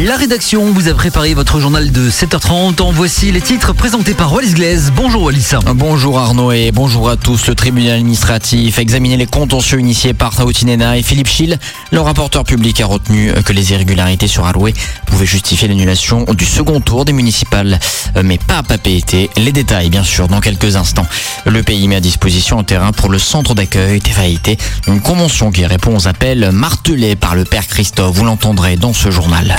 La rédaction vous a préparé votre journal de 7h30. En voici les titres présentés par Wallis Glaise. Bonjour Wallis. Bonjour Arnaud et bonjour à tous. Le tribunal administratif a examiné les contentieux initiés par Taoutinena et Philippe Schill. Le rapporteur public a retenu que les irrégularités sur Aloué pouvaient justifier l'annulation du second tour des municipales, mais pas à Papéité. Les détails, bien sûr, dans quelques instants. Le pays met à disposition un terrain pour le centre d'accueil Tefaïté, une convention qui répond aux appels martelés par le père Christophe. Vous l'entendrez dans ce journal.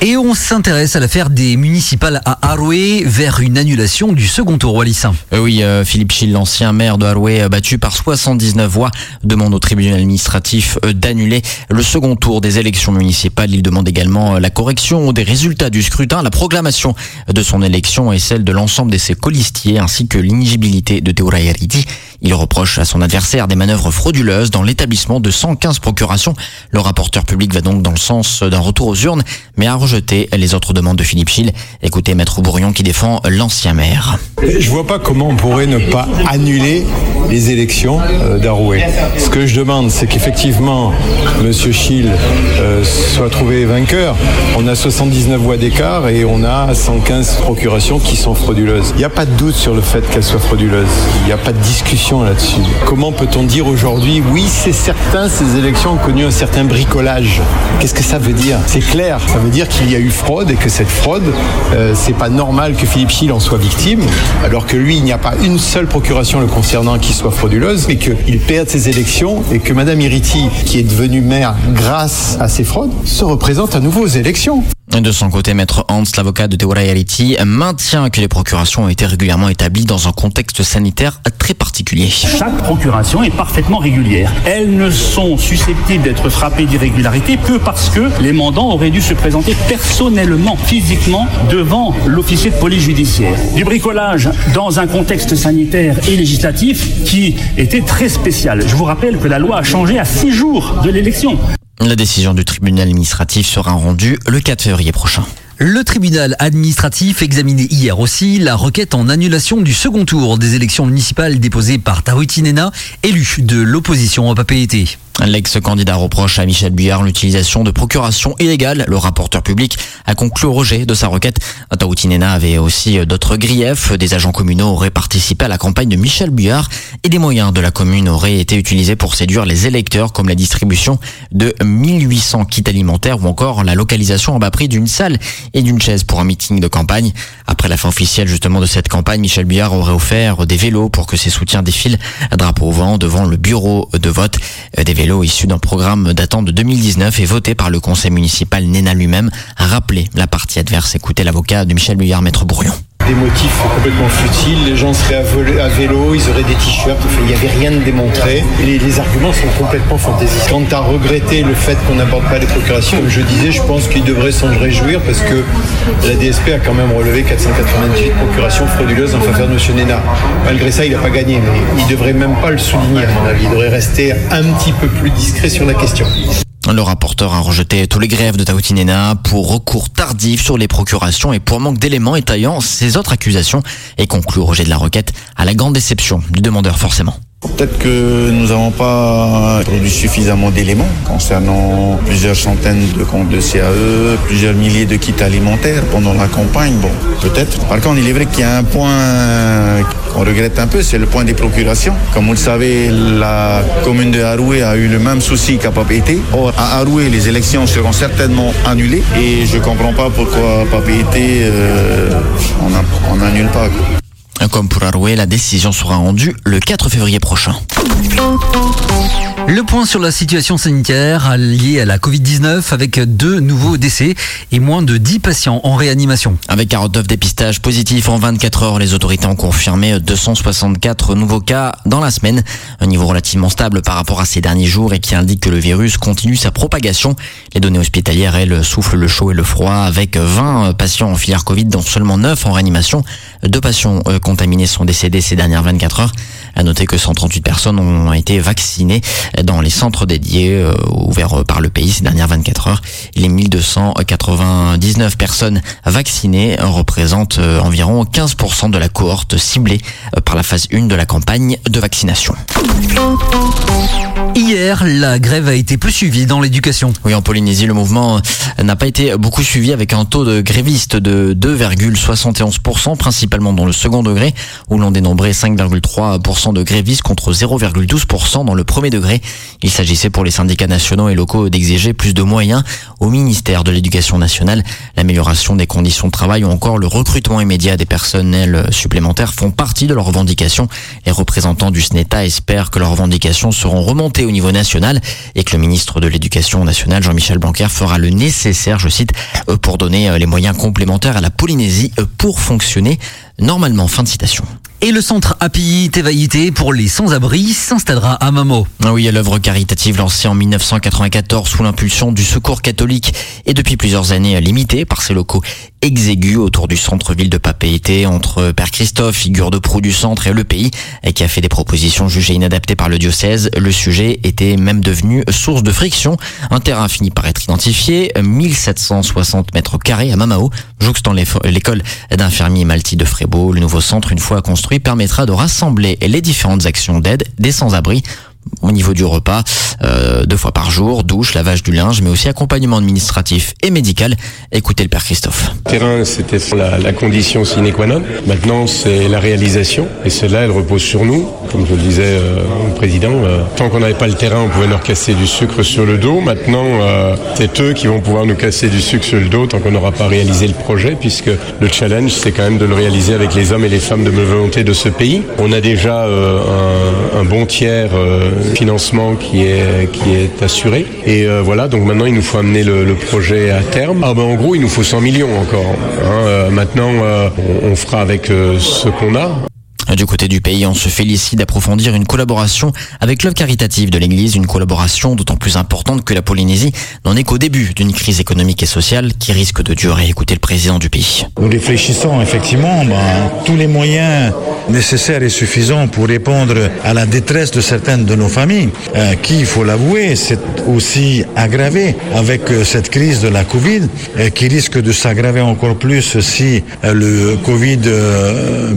Et on s'intéresse à l'affaire des municipales à Aroué vers une annulation du second tour Wallis. Euh, oui, euh, Philippe Schill, l'ancien maire de Aroué, euh, battu par 79 voix, demande au tribunal administratif d'annuler le second tour des élections municipales. Il demande également la correction des résultats du scrutin, la proclamation de son élection et celle de l'ensemble de ses colistiers, ainsi que l'inigibilité de Teura Yaridi. Il reproche à son adversaire des manœuvres frauduleuses dans l'établissement de 115 procurations. Le rapporteur public va donc dans le sens d'un retour aux urnes, mais a les autres demandes de Philippe Schill. Écoutez Maître Bourrion qui défend l'ancien maire. Je vois pas comment on pourrait ne pas annuler les élections euh, d'Aroué. Ce que je demande, c'est qu'effectivement, Monsieur Schill euh, soit trouvé vainqueur. On a 79 voix d'écart et on a 115 procurations qui sont frauduleuses. Il n'y a pas de doute sur le fait qu'elles soient frauduleuses. Il n'y a pas de discussion là-dessus. Comment peut-on dire aujourd'hui, oui, c'est certain, ces élections ont connu un certain bricolage? Qu'est-ce que ça veut dire? C'est clair, ça veut dire qu'il y a eu fraude et que cette fraude, euh, c'est pas normal que Philippe Schill en soit victime, alors que lui, il n'y a pas une seule procuration le concernant qui soit frauduleuse, mais qu'il perde ses élections et que Madame Iriti, qui est devenue maire grâce à ces fraudes, se représente à nouveau aux élections. De son côté, maître Hans, l'avocat de Deora Yariti, maintient que les procurations ont été régulièrement établies dans un contexte sanitaire très particulier. Chaque procuration est parfaitement régulière. Elles ne sont susceptibles d'être frappées d'irrégularité que parce que les mandants auraient dû se présenter personnellement, physiquement, devant l'officier de police judiciaire. Du bricolage dans un contexte sanitaire et législatif qui était très spécial. Je vous rappelle que la loi a changé à six jours de l'élection. La décision du tribunal administratif sera rendue le 4 février prochain. Le tribunal administratif examinait hier aussi la requête en annulation du second tour des élections municipales déposées par Taruti Nena, élu de l'opposition au PAPET. L'ex-candidat reproche à Michel Buyard l'utilisation de procuration illégale. Le rapporteur public a conclu au rejet de sa requête. Taoutinena avait aussi d'autres griefs. Des agents communaux auraient participé à la campagne de Michel Buyard et des moyens de la commune auraient été utilisés pour séduire les électeurs comme la distribution de 1800 kits alimentaires ou encore la localisation en bas prix d'une salle et d'une chaise pour un meeting de campagne. Après la fin officielle justement de cette campagne, Michel Buyard aurait offert des vélos pour que ses soutiens défilent à drapeau au vent devant le bureau de vote. Des vélos issu d'un programme datant de 2019 et voté par le conseil municipal Néna lui-même, a rappelé la partie adverse. Écoutez l'avocat de Michel Buyard, maître Bourrion des motifs complètement futiles. Les gens seraient à vélo, ils auraient des t-shirts, il n'y avait rien de démontré. Les, les arguments sont complètement fantaisistes. Quant à regretter le fait qu'on n'aborde pas les procurations, comme je disais, je pense qu'il devrait s'en réjouir parce que la DSP a quand même relevé 498 procurations frauduleuses en faveur de M. Nena. Malgré ça, il n'a pas gagné, mais il devrait même pas le souligner à mon avis. Il devrait rester un petit peu plus discret sur la question. Le rapporteur a rejeté tous les grèves de Taoutinena pour recours tardif sur les procurations et pour manque d'éléments étayant ses autres accusations et conclut au rejet de la requête à la grande déception du demandeur forcément. Peut-être que nous n'avons pas produit suffisamment d'éléments concernant plusieurs centaines de comptes de CAE, plusieurs milliers de kits alimentaires pendant la campagne. Bon, peut-être. Par contre, il est vrai qu'il y a un point qu'on regrette un peu, c'est le point des procurations. Comme vous le savez, la commune de Haroué a eu le même souci qu'à Papété. Or, à Haroué, les élections seront certainement annulées et je ne comprends pas pourquoi Papété, euh, on n'annule pas. Quoi. Comme pour Aroué, la décision sera rendue le 4 février prochain. Le point sur la situation sanitaire liée à la Covid-19 avec deux nouveaux décès et moins de 10 patients en réanimation. Avec 49 dépistages positifs en 24 heures, les autorités ont confirmé 264 nouveaux cas dans la semaine. Un niveau relativement stable par rapport à ces derniers jours et qui indique que le virus continue sa propagation. Les données hospitalières, elles, soufflent le chaud et le froid avec 20 patients en filière Covid dont seulement 9 en réanimation. Deux patients euh, contaminés sont décédés ces dernières 24 heures. À noter que 138 personnes ont été vaccinées dans les centres dédiés euh, ouverts par le pays ces dernières 24 heures. Les 1299 personnes vaccinées représentent euh, environ 15% de la cohorte ciblée par la phase 1 de la campagne de vaccination. Hier, la grève a été peu suivie dans l'éducation. Oui, en Polynésie, le mouvement n'a pas été beaucoup suivi avec un taux de grévistes de 2,71%, principalement dans le second degré, où l'on dénombrait 5,3% de grévistes contre 0,12% dans le premier degré. Il s'agissait pour les syndicats nationaux et locaux d'exiger plus de moyens au ministère de l'Éducation nationale. L'amélioration des conditions de travail ou encore le recrutement immédiat des personnels supplémentaires font partie de leurs revendications. Les représentants du SNETA espèrent que leurs revendications seront remontées au niveau national et que le ministre de l'Éducation nationale, Jean-Michel Blanquer, fera le nécessaire, je cite, pour donner les moyens complémentaires à la Polynésie pour fonctionner normalement. Fin de citation. Et le centre API Tevaïté pour les sans-abri s'installera à Mamo. Ah oui, l'œuvre caritative lancée en 1994 sous l'impulsion du Secours catholique et depuis plusieurs années limitée par ses locaux exigus autour du centre-ville de Papeete entre Père Christophe, figure de proue du centre et le pays, et qui a fait des propositions jugées inadaptées par le diocèse. Le sujet était même devenu source de friction. Un terrain fini par être identifié, 1760 mètres carrés à Mamao, jouxtant l'école d'infirmiers Malti de Frébeau. Le nouveau centre, une fois construit, permettra de rassembler les différentes actions d'aide des sans-abri au niveau du repas, euh, deux fois par jour, douche, lavage du linge, mais aussi accompagnement administratif et médical. Écoutez le père Christophe. Le terrain, c'était la, condition sine qua non. Maintenant, c'est la réalisation, et celle-là, elle repose sur nous. Comme je le disais euh, au président, euh, tant qu'on n'avait pas le terrain, on pouvait leur casser du sucre sur le dos. Maintenant, euh, c'est eux qui vont pouvoir nous casser du sucre sur le dos tant qu'on n'aura pas réalisé le projet, puisque le challenge, c'est quand même de le réaliser avec les hommes et les femmes de bonne volonté de ce pays. On a déjà un, un, bon tiers financement qui est, qui est assuré. Et euh, voilà, donc maintenant il nous faut amener le, projet à terme. Ah ben en gros il nous faut 100 millions encore. Hein. Euh, maintenant euh, on, fera avec ce qu'on a. Du côté du pays, on se félicite d'approfondir une collaboration avec l'œuvre caritative de l'Église, une collaboration d'autant plus importante que la Polynésie n'en est qu'au début d'une crise économique et sociale qui risque de durer. Écoutez le président du pays. Nous réfléchissons effectivement ben, tous les moyens nécessaires et suffisants pour répondre à la détresse de certaines de nos familles, euh, qui, il faut l'avouer, s'est aussi aggravée avec euh, cette crise de la Covid, euh, qui risque de s'aggraver encore plus si le Covid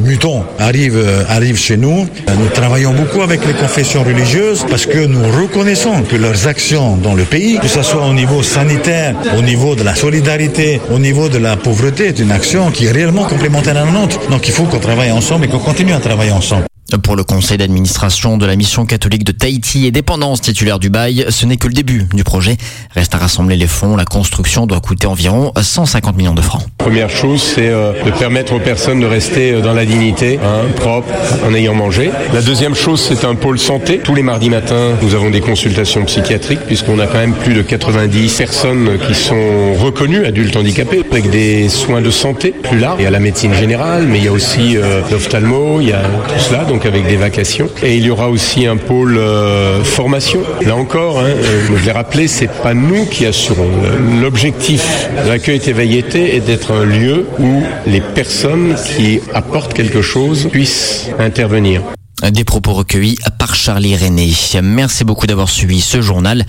mutant arrive arrive chez nous. Nous travaillons beaucoup avec les confessions religieuses parce que nous reconnaissons que leurs actions dans le pays, que ce soit au niveau sanitaire, au niveau de la solidarité, au niveau de la pauvreté, est une action qui est réellement complémentaire à la nôtre. Donc il faut qu'on travaille ensemble et qu'on continue à travailler ensemble. Pour le conseil d'administration de la mission catholique de Tahiti et dépendance titulaire du bail, ce n'est que le début du projet. Reste à rassembler les fonds. La construction doit coûter environ 150 millions de francs. Première chose, c'est euh, de permettre aux personnes de rester dans la dignité, hein, propre, en ayant mangé. La deuxième chose, c'est un pôle santé. Tous les mardis matins, nous avons des consultations psychiatriques puisqu'on a quand même plus de 90 personnes qui sont reconnues adultes handicapés avec des soins de santé plus larges. Il y a la médecine générale, mais il y a aussi euh, l'ophtalmo, il y a tout cela. Avec des vacations. Et il y aura aussi un pôle euh, formation. Là encore, hein, je l'ai rappelé, c'est pas nous qui assurons. L'objectif de l'accueil Tevaillete est d'être un lieu où les personnes qui apportent quelque chose puissent intervenir. Des propos recueillis par Charlie René. Merci beaucoup d'avoir suivi ce journal.